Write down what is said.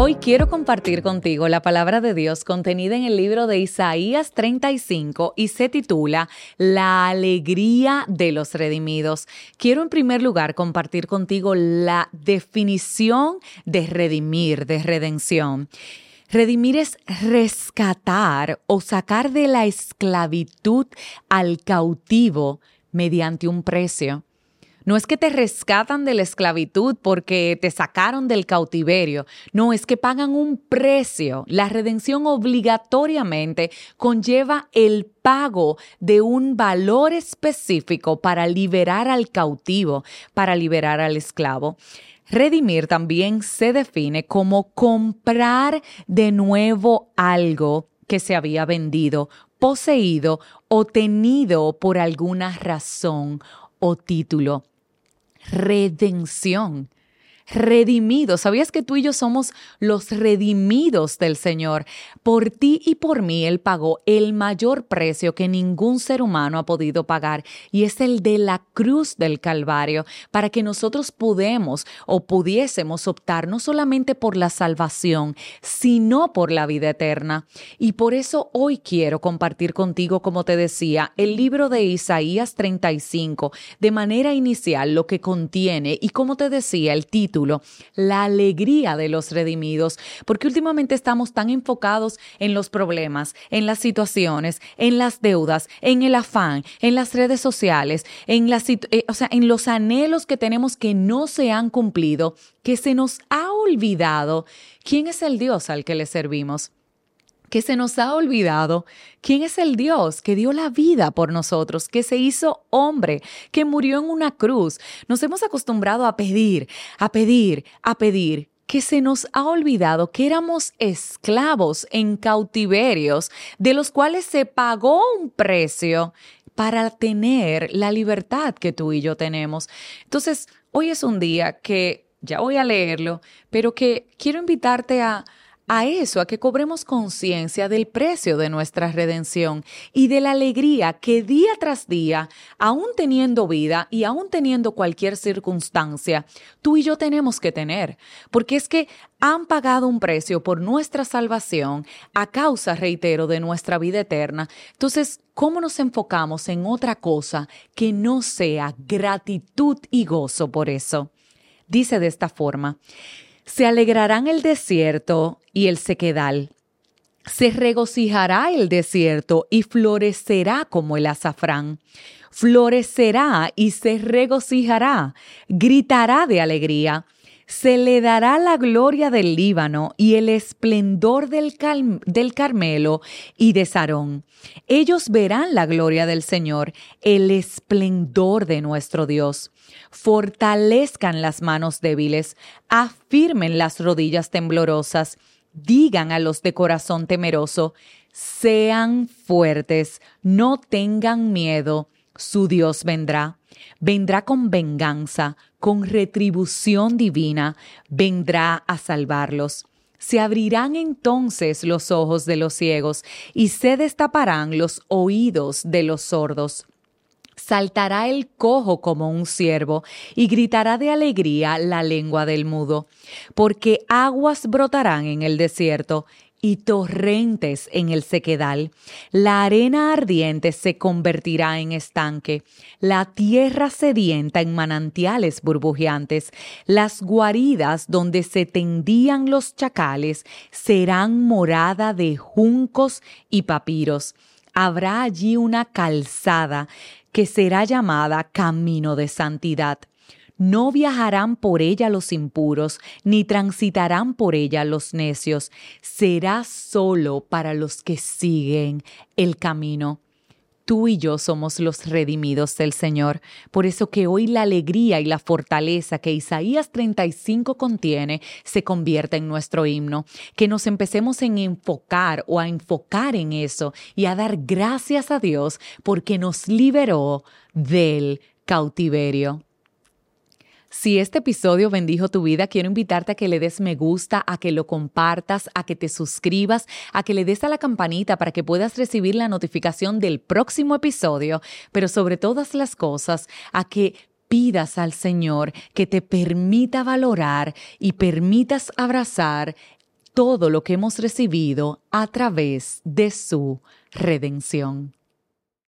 Hoy quiero compartir contigo la palabra de Dios contenida en el libro de Isaías 35 y se titula La alegría de los redimidos. Quiero en primer lugar compartir contigo la definición de redimir, de redención. Redimir es rescatar o sacar de la esclavitud al cautivo mediante un precio. No es que te rescatan de la esclavitud porque te sacaron del cautiverio. No, es que pagan un precio. La redención obligatoriamente conlleva el pago de un valor específico para liberar al cautivo, para liberar al esclavo. Redimir también se define como comprar de nuevo algo que se había vendido, poseído o tenido por alguna razón o título redención redimidos. ¿Sabías que tú y yo somos los redimidos del Señor? Por ti y por mí Él pagó el mayor precio que ningún ser humano ha podido pagar y es el de la cruz del Calvario para que nosotros podemos o pudiésemos optar no solamente por la salvación, sino por la vida eterna. Y por eso hoy quiero compartir contigo, como te decía, el libro de Isaías 35 de manera inicial, lo que contiene y como te decía, el título la alegría de los redimidos, porque últimamente estamos tan enfocados en los problemas, en las situaciones, en las deudas, en el afán, en las redes sociales, en, eh, en los anhelos que tenemos que no se han cumplido, que se nos ha olvidado quién es el Dios al que le servimos que se nos ha olvidado quién es el Dios que dio la vida por nosotros, que se hizo hombre, que murió en una cruz. Nos hemos acostumbrado a pedir, a pedir, a pedir que se nos ha olvidado que éramos esclavos en cautiverios, de los cuales se pagó un precio para tener la libertad que tú y yo tenemos. Entonces, hoy es un día que ya voy a leerlo, pero que quiero invitarte a a eso, a que cobremos conciencia del precio de nuestra redención y de la alegría que día tras día, aún teniendo vida y aún teniendo cualquier circunstancia, tú y yo tenemos que tener. Porque es que han pagado un precio por nuestra salvación a causa, reitero, de nuestra vida eterna. Entonces, ¿cómo nos enfocamos en otra cosa que no sea gratitud y gozo por eso? Dice de esta forma, se alegrarán el desierto y el sequedal. Se regocijará el desierto y florecerá como el azafrán. Florecerá y se regocijará, gritará de alegría se le dará la gloria del Líbano y el esplendor del, del, Carmelo y de Sarón. Ellos verán la gloria del Señor, el esplendor de nuestro Dios. Fortalezcan las manos débiles, afirmen las rodillas temblorosas, digan a los de corazón temeroso, sean fuertes, no tengan miedo, su Dios vendrá. Vendrá con venganza, con retribución divina, vendrá a salvarlos. Se abrirán entonces los ojos de los ciegos y se destaparán los oídos de los sordos. Saltará el cojo como un ciervo y gritará de alegría la lengua del mudo, porque aguas brotarán en el desierto y torrentes en el sequedal. La arena ardiente se convertirá en estanque, la tierra sedienta en manantiales burbujeantes, las guaridas donde se tendían los chacales serán morada de juncos y papiros. Habrá allí una calzada que será llamada camino de santidad no viajarán por ella los impuros, ni transitarán por ella los necios. Será solo para los que siguen el camino. Tú y yo somos los redimidos del Señor. Por eso que hoy la alegría y la fortaleza que Isaías 35 contiene se convierta en nuestro himno. Que nos empecemos en enfocar o a enfocar en eso y a dar gracias a Dios porque nos liberó del cautiverio. Si este episodio bendijo tu vida, quiero invitarte a que le des me gusta, a que lo compartas, a que te suscribas, a que le des a la campanita para que puedas recibir la notificación del próximo episodio, pero sobre todas las cosas, a que pidas al Señor que te permita valorar y permitas abrazar todo lo que hemos recibido a través de su redención.